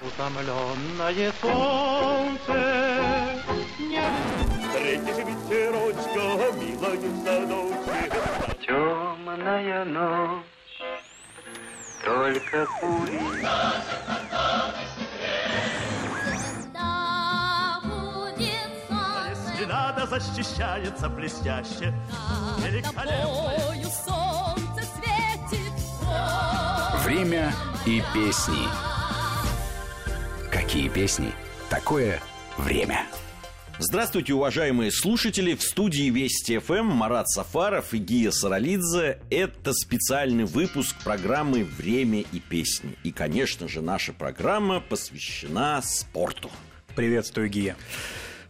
Утомленное солнце не... Встретишь ветерочка, милая в садочке. Темная ночь, только кури. Надо защищается блестяще. Великолепно. солнце светит. Время и песни. Какие песни? Такое время. Здравствуйте, уважаемые слушатели! В студии Вести ФМ Марат Сафаров и Гия Саралидзе. Это специальный выпуск программы «Время и песни». И, конечно же, наша программа посвящена спорту. Приветствую, Гия.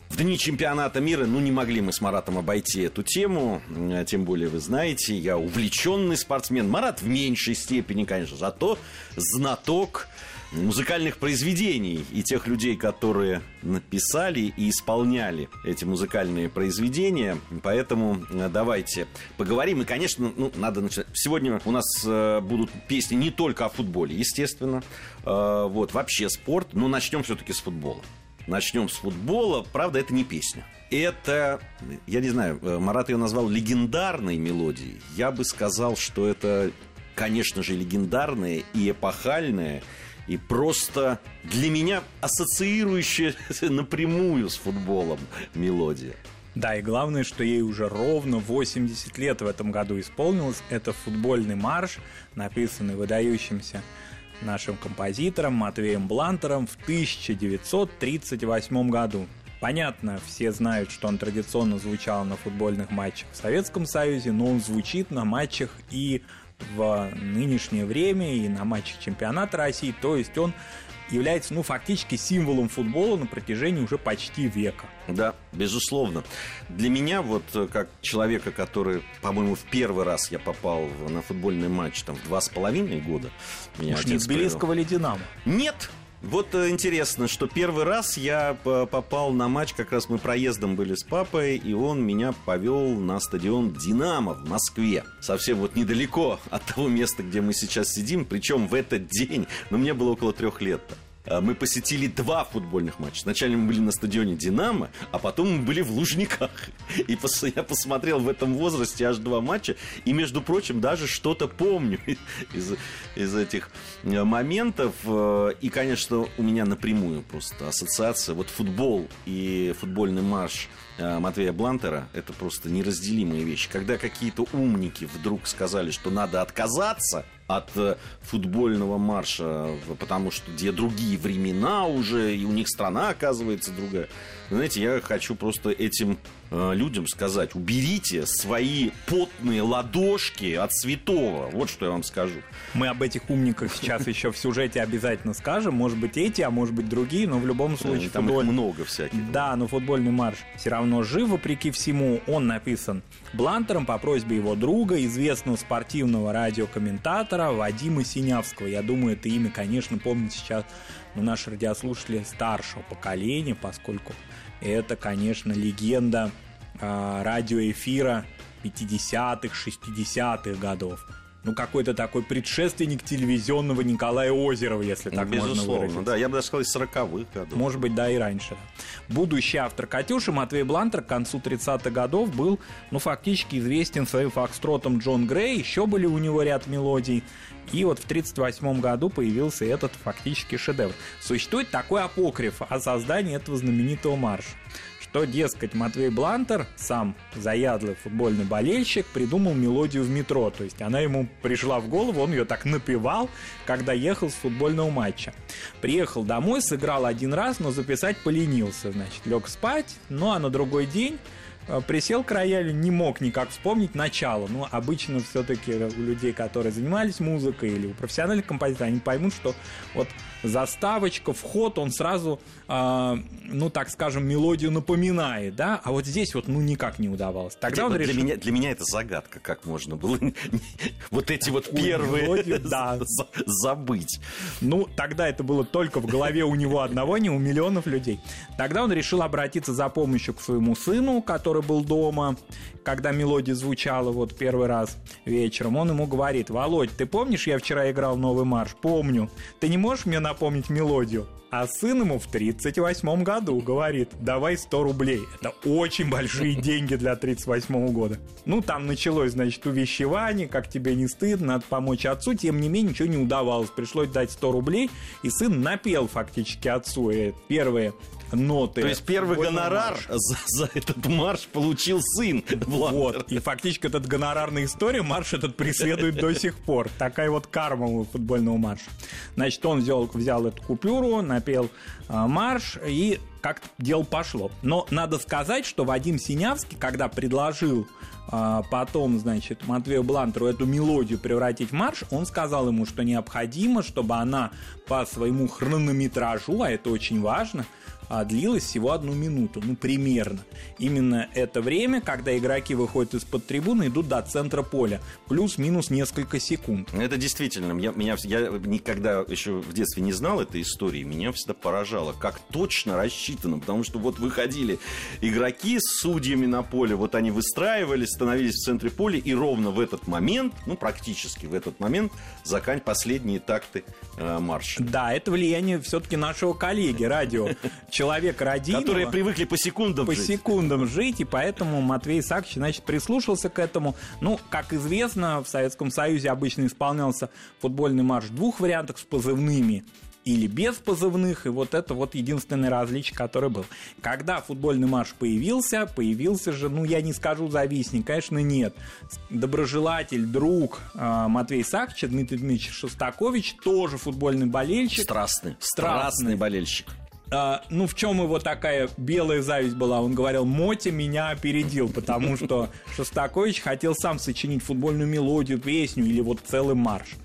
В дни чемпионата мира, ну, не могли мы с Маратом обойти эту тему, тем более вы знаете, я увлеченный спортсмен. Марат в меньшей степени, конечно, зато знаток музыкальных произведений и тех людей, которые написали и исполняли эти музыкальные произведения. Поэтому э, давайте поговорим. И, конечно, ну, надо начать. Сегодня у нас э, будут песни не только о футболе, естественно. Э, вот, вообще спорт. Но начнем все-таки с футбола. Начнем с футбола. Правда, это не песня. Это, я не знаю, Марат ее назвал легендарной мелодией. Я бы сказал, что это, конечно же, легендарная и эпохальная и просто для меня ассоциирующая напрямую с футболом мелодия. Да, и главное, что ей уже ровно 80 лет в этом году исполнилось. Это футбольный марш, написанный выдающимся нашим композитором Матвеем Блантером в 1938 году. Понятно, все знают, что он традиционно звучал на футбольных матчах в Советском Союзе, но он звучит на матчах и в нынешнее время и на матчах чемпионата России. То есть он является, ну, фактически символом футбола на протяжении уже почти века. Да, безусловно. Для меня, вот как человека, который, по-моему, в первый раз я попал на футбольный матч там в два с половиной года. Меня Уж не Тбилисского ли Динамо? Нет, вот э, интересно, что первый раз я попал на матч, как раз мы проездом были с папой, и он меня повел на стадион «Динамо» в Москве. Совсем вот недалеко от того места, где мы сейчас сидим, причем в этот день, но мне было около трех лет. -то. А, мы посетили два футбольных матча. Сначала мы были на стадионе «Динамо», а потом мы были в Лужниках. И я посмотрел в этом возрасте аж два матча. И, между прочим, даже что-то помню из, из этих э, моментов. Э, и, конечно, у меня напрямую просто ассоциация. Вот футбол и футбольный марш э, Матвея Блантера – это просто неразделимые вещи. Когда какие-то умники вдруг сказали, что надо отказаться от э, футбольного марша, потому что где другие времена уже, и у них страна оказывается другая. Знаете, я хочу просто этим э, людям сказать, уберите свои потные ладошки от святого. Вот что я вам скажу. Мы об этих умниках сейчас еще в сюжете обязательно скажем. Может быть эти, а может быть другие, но в любом случае... Там футболь... много всяких. Да, но футбольный марш все равно жив, вопреки всему. Он написан Блантером по просьбе его друга, известного спортивного радиокомментатора Вадима Синявского. Я думаю, это имя, конечно, помнят сейчас ну, наши радиослушатели старшего поколения, поскольку это, конечно, легенда э, радиоэфира 50-х, 60-х годов. Ну, какой-то такой предшественник телевизионного Николая Озерова, если так Безусловно, можно выразиться. да, я бы даже сказал, из 40-х годов. Может быть, да, и раньше. Будущий автор «Катюши» Матвей Блантер к концу 30-х годов был, ну, фактически известен своим фокстротом Джон Грей, еще были у него ряд мелодий. И вот в 1938 году появился этот фактически шедевр. Существует такой апокриф о создании этого знаменитого марша что, дескать, Матвей Блантер, сам заядлый футбольный болельщик, придумал мелодию в метро. То есть она ему пришла в голову, он ее так напевал, когда ехал с футбольного матча. Приехал домой, сыграл один раз, но записать поленился. Значит, лег спать, ну а на другой день присел к роялю, не мог никак вспомнить начало. Но обычно все-таки у людей, которые занимались музыкой или у профессиональных композиторов, они поймут, что вот заставочка, вход, он сразу, э, ну так скажем, мелодию напоминает, да, а вот здесь вот ну никак не удавалось. Тогда он решил... для, меня, для меня это загадка, как можно было вот эти вот первые забыть. Ну, тогда это было только в голове у него одного, не у миллионов людей. Тогда он решил обратиться за помощью к своему сыну, который который был дома, когда мелодия звучала вот первый раз вечером, он ему говорит, Володь, ты помнишь, я вчера играл новый марш? Помню. Ты не можешь мне напомнить мелодию? А сын ему в 38 году говорит, давай 100 рублей. Это очень большие деньги для 38 года. Ну, там началось, значит, увещевание, как тебе не стыдно, надо помочь отцу. Тем не менее, ничего не удавалось. Пришлось дать 100 рублей, и сын напел фактически отцу. И первые ноты. То есть первый гонорар за, за этот марш получил сын. Вот. И фактически этот гонорарная история, марш этот преследует до сих пор. Такая вот карма у футбольного марша. Значит, он взял, взял эту купюру, напел э, марш и как дело пошло. Но надо сказать, что Вадим Синявский, когда предложил а, потом, значит, Матвею Блантеру эту мелодию превратить в марш, он сказал ему, что необходимо, чтобы она по своему хронометражу, а это очень важно, а длилась всего одну минуту, ну примерно. Именно это время, когда игроки выходят из-под трибуны, идут до центра поля, плюс-минус несколько секунд. Это действительно, я, меня, я никогда еще в детстве не знал этой истории, меня всегда поражало, как точно рассчитано, потому что вот выходили игроки с судьями на поле, вот они выстраивались, становились в центре поля, и ровно в этот момент, ну практически в этот момент, закань последние такты э, марша. Да, это влияние все-таки нашего коллеги радио человек родимого. Которые привыкли по секундам по жить. секундам жить, и поэтому Матвей Исаакович, значит, прислушался к этому. Ну, как известно, в Советском Союзе обычно исполнялся футбольный марш в двух вариантах с позывными или без позывных, и вот это вот единственное различие, которое было. Когда футбольный марш появился, появился же, ну, я не скажу завистник, конечно, нет. Доброжелатель, друг э, Матвей Сахча, Дмитрий Дмитриевич Шостакович, тоже футбольный болельщик. Страстный, страстный, страстный болельщик. А, ну, в чем его такая белая зависть была? Он говорил, Моти меня опередил, потому что Шостакович хотел сам сочинить футбольную мелодию, песню или вот целый марш.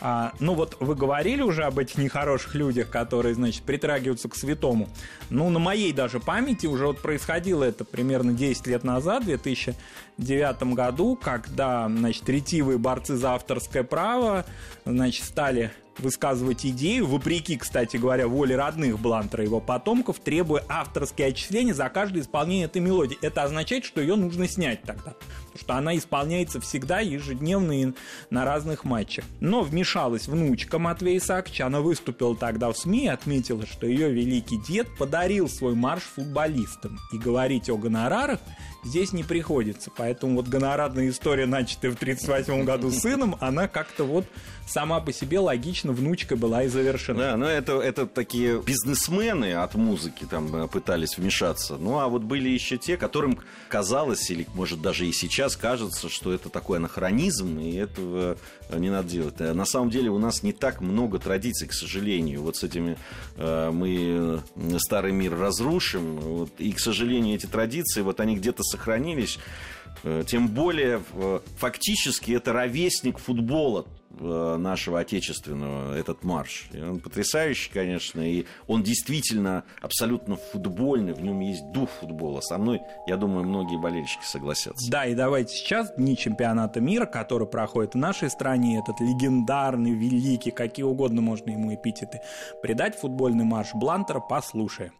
А, ну вот вы говорили уже об этих нехороших людях, которые, значит, притрагиваются к святому. Ну, на моей даже памяти уже вот происходило это примерно 10 лет назад, в 2009 году, когда, значит, ретивые борцы за авторское право, значит, стали высказывать идею, вопреки, кстати говоря, воле родных Блантера и его потомков, требуя авторские отчисления за каждое исполнение этой мелодии. Это означает, что ее нужно снять тогда, что она исполняется всегда ежедневно и на разных матчах. Но вмешалась внучка Матвея Исааковича, она выступила тогда в СМИ и отметила, что ее великий дед подарил свой марш футболистам. И говорить о гонорарах здесь не приходится. Поэтому вот гонорарная история, начатая в 1938 году сыном, она как-то вот сама по себе логично внучка была и завершена. Да, но это, это такие бизнесмены от музыки там э, пытались вмешаться. Ну, а вот были еще те, которым казалось, или может даже и сейчас кажется, что это такой анахронизм, и этого не надо делать. Э, на самом деле у нас не так много традиций, к сожалению. Вот с этими э, мы старый мир разрушим. Вот, и, к сожалению, эти традиции, вот они где-то сохранились. Э, тем более, фактически, это ровесник футбола Э, нашего отечественного, этот марш. И он потрясающий, конечно, и он действительно абсолютно футбольный, в нем есть дух футбола. Со мной, я думаю, многие болельщики согласятся. Да, и давайте сейчас дни чемпионата мира, который проходит в нашей стране, этот легендарный, великий, какие угодно можно ему эпитеты, придать футбольный марш Блантера, послушаем.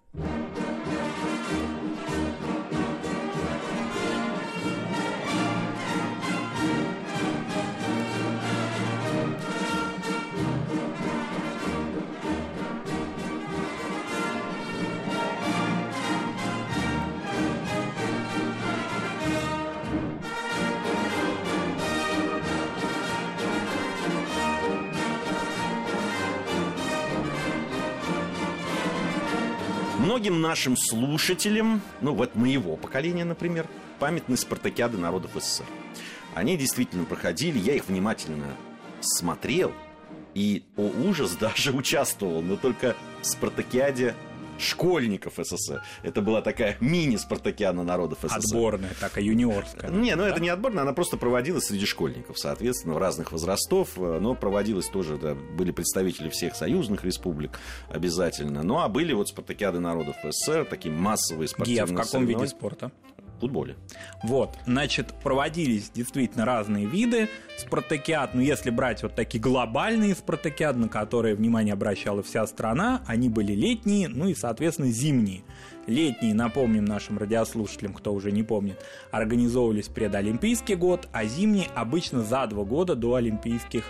Многим нашим слушателям, ну вот моего поколения, например, памятны спартакиады народов СССР. Они действительно проходили, я их внимательно смотрел, и, о ужас, даже участвовал, но только в спартакиаде школьников СССР. Это была такая мини-спартакиана народов СССР. Отборная, такая юниорская. Не, ну да? это не отборная, она просто проводилась среди школьников, соответственно, в разных возрастов, э, но проводилась тоже, да, были представители всех союзных республик обязательно. Ну, а были вот спартакиады народов СССР, такие массовые спортивные Гия, в каком виде спорта? Футболе. Вот, значит, проводились действительно разные виды спартакиад, но если брать вот такие глобальные спартакиады, на которые внимание обращала вся страна, они были летние, ну и, соответственно, зимние. Летние, напомним нашим радиослушателям, кто уже не помнит, организовывались предолимпийский год, а зимние обычно за два года до Олимпийских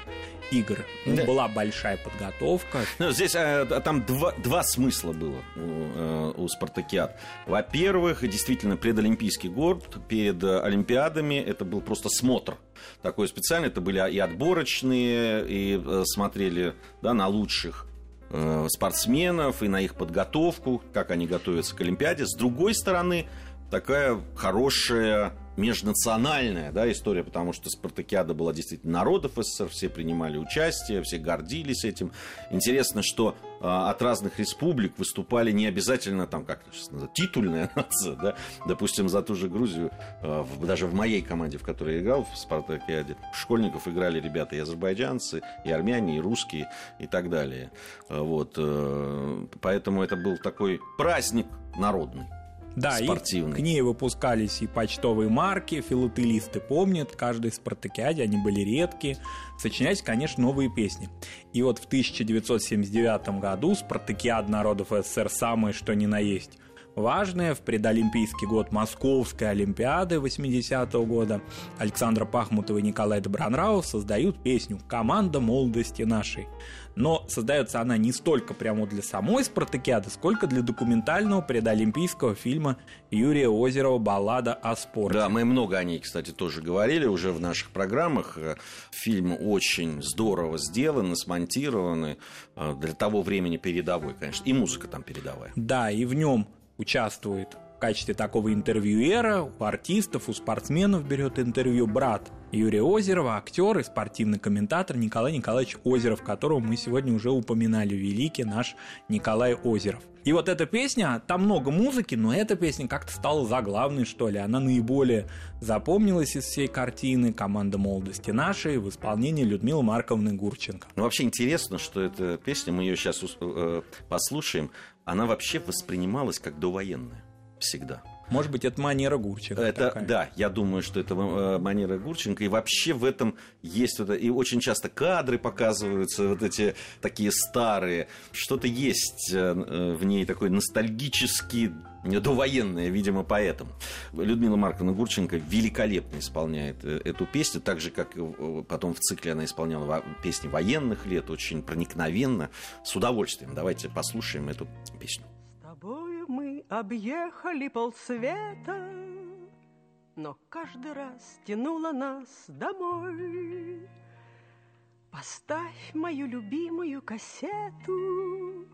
игр. Ну, да. Была большая подготовка. Ну, здесь а, там два, два смысла было у, э, у спартакиад. Во-первых, действительно, предолимпийский год перед Олимпиадами это был просто смотр такой специальный. Это были и отборочные, и э, смотрели да, на лучших э, спортсменов и на их подготовку, как они готовятся к Олимпиаде. С другой стороны, такая хорошая межнациональная да, история, потому что спартакиада была действительно народов СССР, все принимали участие, все гордились этим. Интересно, что э, от разных республик выступали не обязательно там, как называется, титульная нация, да, допустим, за ту же Грузию, э, в, даже в моей команде, в которой я играл, в спартакиаде, школьников играли ребята и азербайджанцы, и армяне, и русские, и так далее. Вот, э, поэтому это был такой праздник народный. Да, спортивный. И к ней выпускались и почтовые марки, филателисты помнят, каждой спартакиаде они были редкие. Сочинять, конечно, новые песни. И вот в 1979 году спартакиад народов СССР самое что ни на есть важное в предолимпийский год Московской Олимпиады 80-го года Александра Пахмутова и Николай Добронравов создают песню «Команда молодости нашей» но создается она не столько прямо для самой спартакиады, сколько для документального предолимпийского фильма Юрия Озерова «Баллада о спорте». Да, мы много о ней, кстати, тоже говорили уже в наших программах. Фильм очень здорово сделан, смонтирован, э, для того времени передовой, конечно, и музыка там передовая. Да, и в нем участвует в качестве такого интервьюера у артистов, у спортсменов берет интервью брат Юрия Озерова, актер и спортивный комментатор Николай Николаевич Озеров, которого мы сегодня уже упоминали, великий наш Николай Озеров. И вот эта песня, там много музыки, но эта песня как-то стала заглавной, что ли. Она наиболее запомнилась из всей картины «Команда молодости нашей» в исполнении Людмилы Марковны Гурченко. Ну, вообще интересно, что эта песня, мы ее сейчас э, послушаем, она вообще воспринималась как довоенная всегда. Может быть, это манера Гурченко. Это, такая. да, я думаю, что это э, манера Гурченко. И вообще в этом есть... Вот, и очень часто кадры показываются, вот эти такие старые. Что-то есть э, э, в ней такой ностальгический довоенная, видимо, поэтому. Людмила Марковна Гурченко великолепно исполняет эту песню, так же, как потом в цикле она исполняла песни военных лет, очень проникновенно, с удовольствием. Давайте послушаем эту песню мы объехали полсвета, Но каждый раз тянуло нас домой. Поставь мою любимую кассету,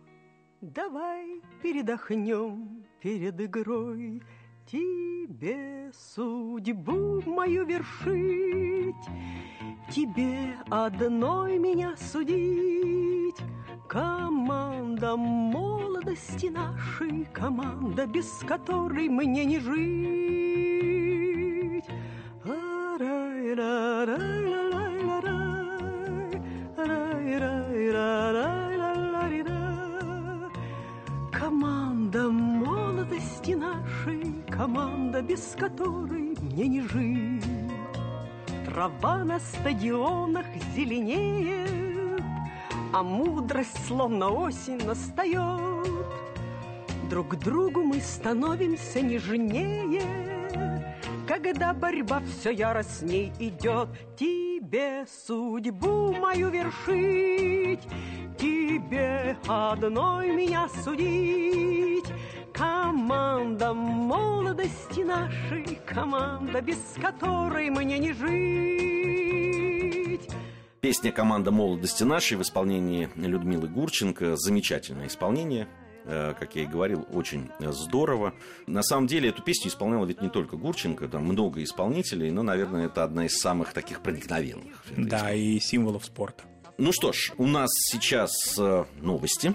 Давай передохнем перед игрой. Тебе судьбу мою вершить, Тебе одной меня судить. Команда молодости нашей, команда, без которой мне не жить. Команда молодости нашей, команда, без которой мне не жить. Трава на стадионах зеленее, а мудрость, словно осень, настает. Друг другу мы становимся нежнее, Когда борьба все яростней идет. Тебе судьбу мою вершить, Тебе одной меня судить. Команда молодости нашей, команда, без которой мне не жить. Песня «Команда молодости нашей» в исполнении Людмилы Гурченко. Замечательное исполнение э, как я и говорил, очень здорово. На самом деле эту песню исполняла ведь не только Гурченко, там много исполнителей, но, наверное, это одна из самых таких проникновенных. Да, и символов спорта. Ну что ж, у нас сейчас э, новости.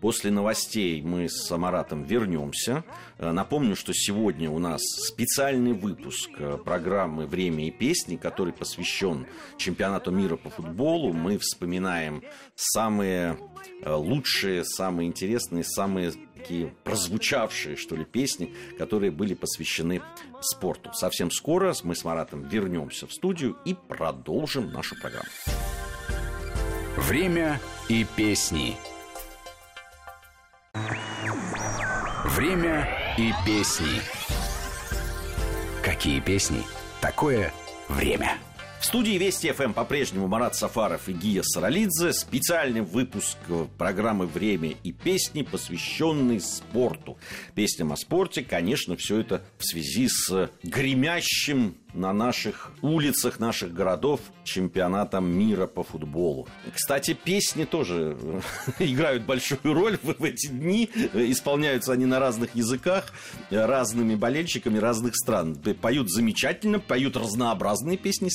После новостей мы с Самаратом вернемся. Э, напомню, что сегодня у нас специальный выпуск э, программы «Время и песни», который посвящен чемпионату мира по футболу. Мы вспоминаем самые э, лучшие, самые интересные, самые такие прозвучавшие, что ли, песни, которые были посвящены спорту. Совсем скоро мы с Маратом вернемся в студию и продолжим нашу программу. Время и песни – Время и песни. Какие песни? Такое время. В студии Вести ФМ по-прежнему Марат Сафаров и Гия Саралидзе. Специальный выпуск программы «Время и песни», посвященный спорту. Песням о спорте, конечно, все это в связи с гремящим на наших улицах наших городов чемпионатом мира по футболу. Кстати, песни тоже играют большую роль в эти дни. Исполняются они на разных языках, разными болельщиками разных стран. Поют замечательно, поют разнообразные песни.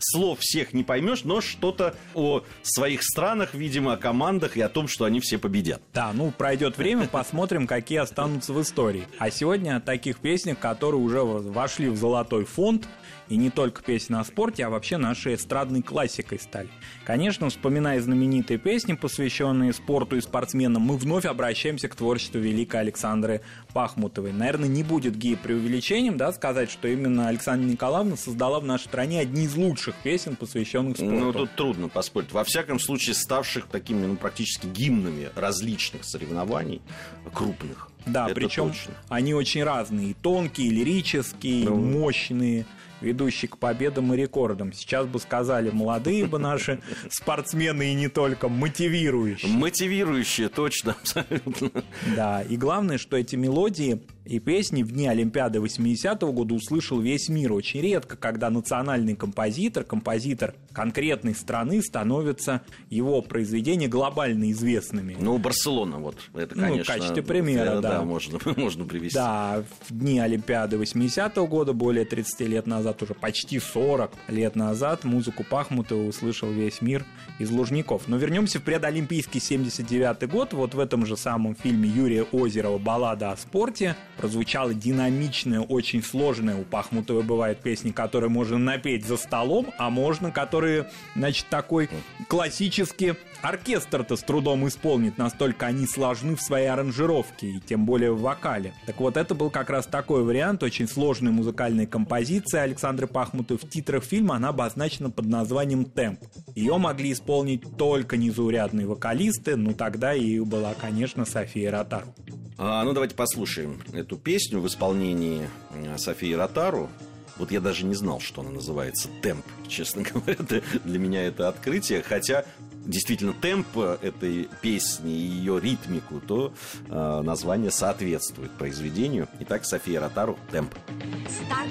Слов всех не поймешь, но что-то о своих странах, видимо, о командах и о том, что они все победят. Да, ну пройдет время, посмотрим, какие останутся в истории. А сегодня о таких песнях, которые уже вошли в золотой фонд, и не только песни о спорте, а вообще нашей эстрадной классикой стали. Конечно, вспоминая знаменитые песни, посвященные спорту и спортсменам, мы вновь обращаемся к творчеству великой Александры Пахмутовой. Наверное, не будет гей преувеличением да, сказать, что именно Александра Николаевна создала в нашей стране одни из лучших песен, посвященных спорту. Ну, тут трудно поспорить. Во всяком случае, ставших такими, ну, практически гимнами различных соревнований крупных. Да, Это причем точно. они очень разные. И тонкие, и лирические, ну, мощные ведущий к победам и рекордам. Сейчас бы сказали молодые бы наши спортсмены и не только, мотивирующие. Мотивирующие, точно, абсолютно. Да, и главное, что эти мелодии и песни в дни Олимпиады 80-го года услышал весь мир. Очень редко, когда национальный композитор, композитор конкретной страны становится его произведения глобально известными. Ну, Барселона, вот, это, конечно. Ну, в качестве примера, это, да. Да, можно, можно привести. Да, в дни Олимпиады 80-го года, более 30 лет назад, уже почти 40 лет назад, музыку Пахмутова услышал весь мир из Лужников. Но вернемся в предолимпийский 79 год. Вот в этом же самом фильме Юрия Озерова «Баллада о спорте» прозвучала динамичная, очень сложная. У Пахмутовой бывают песни, которые можно напеть за столом, а можно, которые, значит, такой классический оркестр-то с трудом исполнит, настолько они сложны в своей аранжировке, и тем более в вокале. Так вот, это был как раз такой вариант, очень сложной музыкальной композиции Александры Пахмутовой. В титрах фильма она обозначена под названием «Темп». Ее могли исполнить только незаурядные вокалисты, ну тогда и была, конечно, София Ротару. А, ну, давайте послушаем эту песню в исполнении э, Софии Ротару. Вот я даже не знал, что она называется темп, честно говоря. Для меня это открытие. Хотя действительно темп этой песни и ее ритмику, то э, название соответствует произведению. Итак, София Ротару «Темп». Старт,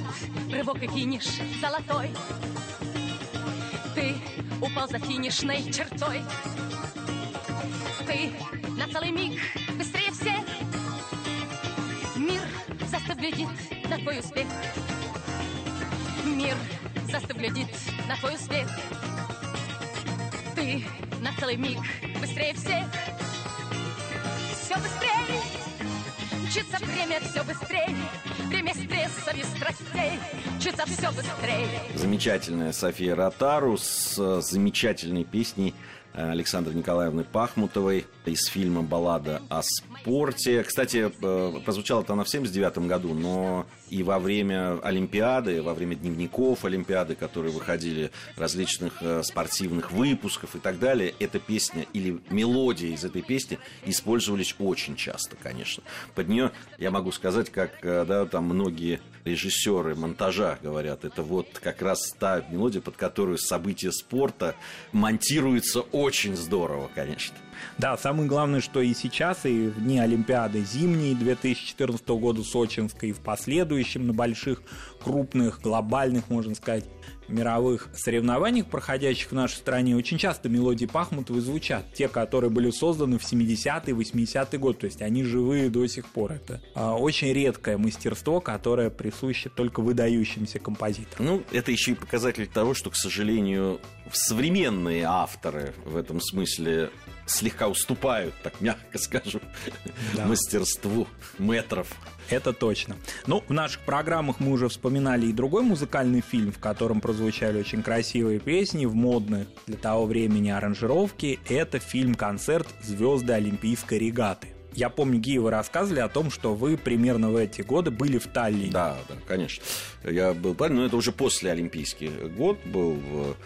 рывок и финиш золотой. Ты упал за финишной чертой. Ты на целый миг глядит на твой успех. Мир застыв на твой успех. Ты на целый миг быстрее всех. Все быстрее, мчится время все быстрее. Время стресса и страстей, мчится все быстрее. Замечательная София Ротару с э, замечательной песней Александры Николаевны Пахмутовой из фильма «Баллада о спорте». Кстати, э, прозвучало это она в 79 году, но и во время Олимпиады, во время дневников Олимпиады, которые выходили различных э, спортивных выпусков и так далее, эта песня или мелодия из этой песни использовались очень часто, конечно. Под нее я могу сказать, как да, там многие режиссеры монтажа говорят, это вот как раз та мелодия, под которую события спорта монтируются очень здорово, конечно. Да, самое главное, что и сейчас, и в дни Олимпиады зимней 2014 года Сочинской, и в последующем на больших, крупных, глобальных, можно сказать, мировых соревнованиях, проходящих в нашей стране, очень часто мелодии Пахмутовой звучат. Те, которые были созданы в 70-е, 80-е год, то есть они живые до сих пор. Это а, очень редкое мастерство, которое присуще только выдающимся композиторам. Ну, это еще и показатель того, что, к сожалению, современные авторы в этом смысле слегка уступают, так мягко скажу, да. мастерству метров. Это точно. Ну, в наших программах мы уже вспоминали и другой музыкальный фильм, в котором прозвучали очень красивые песни в модных для того времени аранжировки. Это фильм-концерт «Звезды Олимпийской регаты». Я помню, Гия, вы рассказывали о том, что вы примерно в эти годы были в Таллине. Да, да, конечно. Я был в Таллине, но это уже после Олимпийский год был в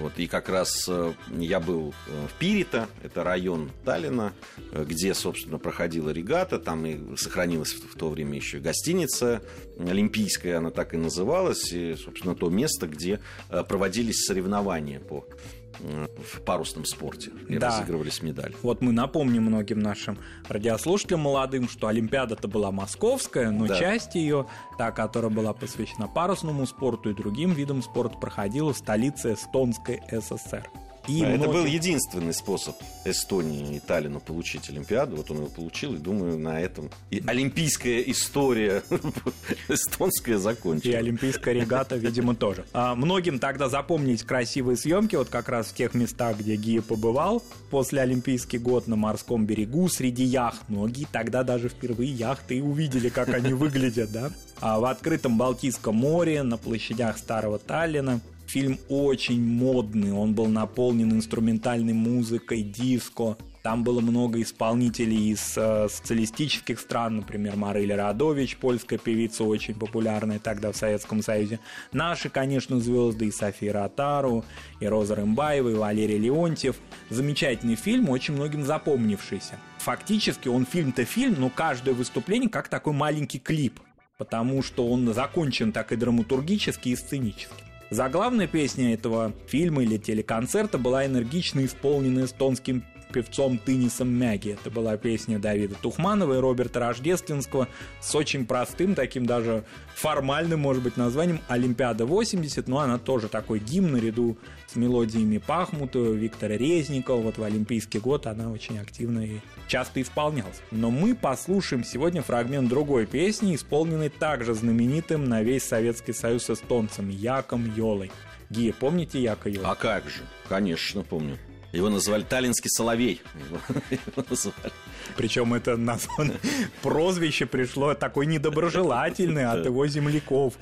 Вот, и как раз э, я был э, в Пирита, это район Таллина, э, где, собственно, проходила регата. Там и сохранилась в, то время еще гостиница олимпийская, она так и называлась. И, собственно, то место, где э, проводились соревнования по э, в парусном спорте и Да. разыгрывались медали. Вот мы напомним многим нашим радиослушателям молодым, что Олимпиада-то была московская, но Да. часть ее, та, которая была посвящена парусному спорту и другим видам спорта, проходила в столице Эстонской ССР. И А Это был единственный способ Эстонии и Таллину получить Олимпиаду. Вот он его получил, и думаю, на этом и олимпийская история эстонская И закончилась. Олимпийская регата, видимо, тоже. А, многим тогда запомнить красивые съемки, вот как раз в тех местах, где Гия побывал после Олимпийский год на морском берегу среди яхт. Многие тогда даже впервые яхты и увидели, как они выглядят, да? А в открытом Балтийском море, на площадях Старого Таллина. Фильм очень модный, он был наполнен инструментальной музыкой, диско. Там было много исполнителей из э, социалистических стран, например, Марыля Радович, польская певица, очень популярная тогда в Советском Союзе. Наши, конечно, звезды, и София Ротару, и Роза Рымбаева, и Валерий Леонтьев. Замечательный фильм, очень многим запомнившийся. Фактически он фильм-то фильм, но каждое выступление как такой маленький клип, потому что он закончен так и драматургически, и сценически. Заглавная песня этого фильма или телеконцерта была энергично исполнена эстонским певцом Тынисом Мяги. Это была песня Давида Тухманова и Роберта Рождественского с очень простым, таким даже формальным, может быть, названием «Олимпиада-80», но она тоже такой гимн наряду с мелодиями Пахмутова, Виктора Резникова. Вот в Олимпийский год она очень активно и часто исполнялась. Но мы послушаем сегодня фрагмент другой песни, исполненной также знаменитым на весь Советский Союз эстонцем Яком Йолой. Гия, помните Яка Йола? А как же? Конечно, помню. Его называли Таллинский соловей. Его, его называли. Причем это названо, прозвище пришло такое недоброжелательное от его земляков,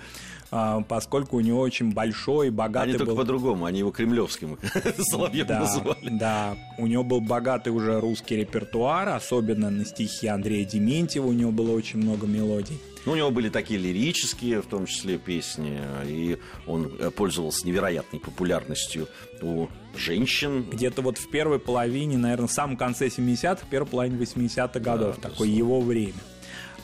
а, поскольку у него очень большой, богатый Они только был... по-другому, они его кремлевским соловьем Да, называли. да, у него был богатый уже русский репертуар, особенно на стихи Андрея Дементьева у него было очень много мелодий. Ну, у него были такие лирические, в том числе, песни, и он э, пользовался невероятной популярностью у женщин. Где-то вот в первой половине, наверное, в самом конце 70-х, первой половине 80-х годов, такое его время.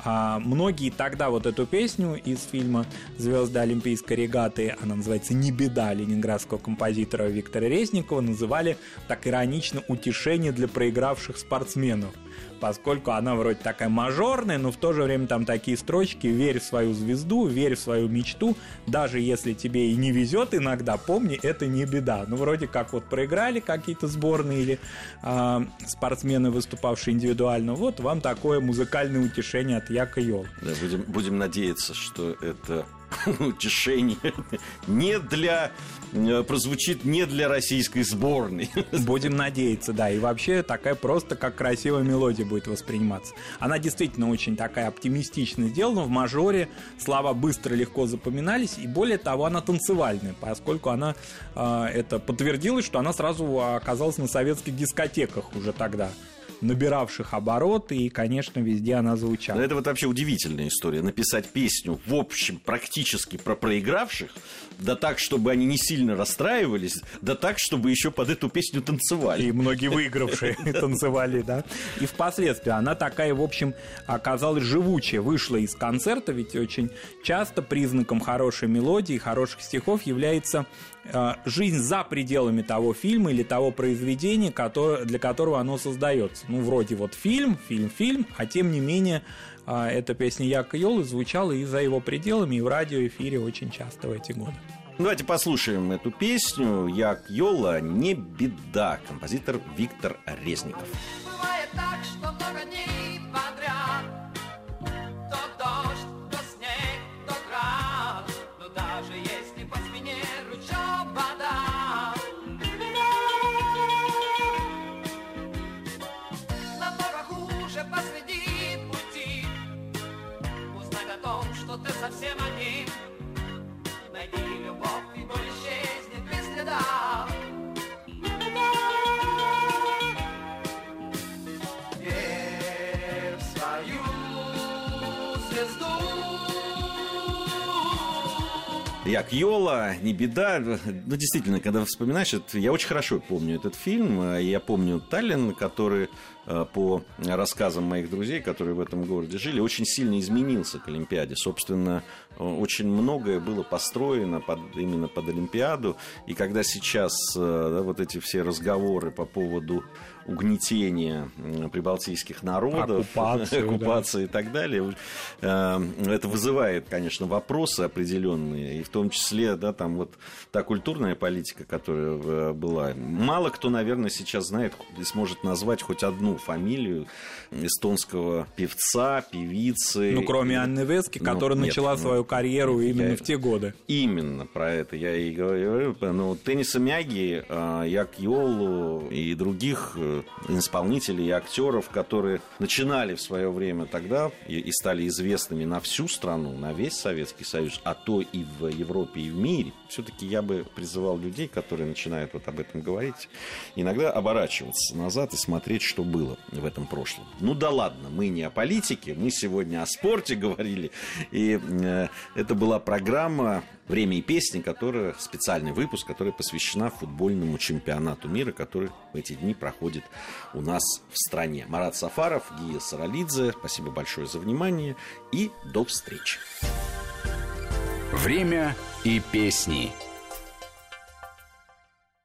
А многие тогда вот эту песню из фильма «Звезды Олимпийской регаты», она называется «Не беда» ленинградского композитора Виктора Резникова, называли так иронично «Утешение для проигравших спортсменов» поскольку она вроде такая мажорная, но в то же время там такие строчки «Верь в свою звезду, верь в свою мечту, даже если тебе и не везет иногда, помни, это не беда». Ну, вроде как вот проиграли какие-то сборные или а, спортсмены, выступавшие индивидуально, вот вам такое музыкальное утешение от Яка Йол. Да, будем, будем надеяться, что это утешение не для э, прозвучит не для российской сборной. Будем надеяться, да. И вообще такая просто как красивая мелодия будет восприниматься. Она действительно очень такая оптимистично сделана. В мажоре слова быстро, легко запоминались. И более того, она танцевальная, поскольку она э, это подтвердилось, что она сразу оказалась на советских дискотеках уже тогда набиравших обороты, и, конечно, везде она звучала. Но это вот вообще удивительная история. Написать песню, в общем, практически про проигравших, да так, чтобы они не сильно расстраивались, да так, чтобы еще под эту песню танцевали. И многие выигравшие танцевали, да. И впоследствии она такая, в общем, оказалась живучая, вышла из концерта, ведь очень часто признаком хорошей мелодии, хороших стихов является жизнь за пределами того фильма или того произведения, которое, для которого оно создается. Ну, вроде вот фильм, фильм, фильм, а тем не менее э, эта песня Яка Йолы звучала и за его пределами, и в радиоэфире очень часто в эти годы. Давайте послушаем эту песню «Як Йола, не беда». Композитор Виктор Резников. Бывает так, что звезду. Як Йола, не беда. Ну, действительно, когда вспоминаешь, я очень хорошо помню этот фильм. Я помню Таллин, который э, по рассказам моих друзей, которые в этом городе жили, очень сильно изменился к Олимпиаде. Собственно, очень многое было построено под, именно под Олимпиаду. И когда сейчас э, да, вот эти все разговоры по поводу угнетения прибалтийских народов, оккупации, оккупации да. и так далее, это вызывает, конечно, вопросы определенные. И в том числе, да, там вот та культурная политика, которая была. Мало кто, наверное, сейчас знает и сможет назвать хоть одну фамилию эстонского певца, певицы. Ну, кроме Анны Вески, ну, которая нет, начала ну, свою карьеру именно я, в те годы. Именно про это я и говорю. Ну, Тенниса Мяги, а, Як Йолу и других э, исполнителей и актеров, которые начинали в свое время тогда и, и стали известными на всю страну, на весь Советский Союз, а то и в Европе, и в мире. Все-таки я бы призывал людей, которые начинают вот об этом говорить, иногда оборачиваться назад и смотреть, что было в этом прошлом. Ну да ладно, мы не о политике, мы сегодня о спорте говорили. И э, это была программа «Время и песни», которая, специальный выпуск, который посвящена футбольному чемпионату мира, который в эти дни проходит у нас в стране. Марат Сафаров, Гия Саралидзе, спасибо большое за внимание и до встречи. Время и песни.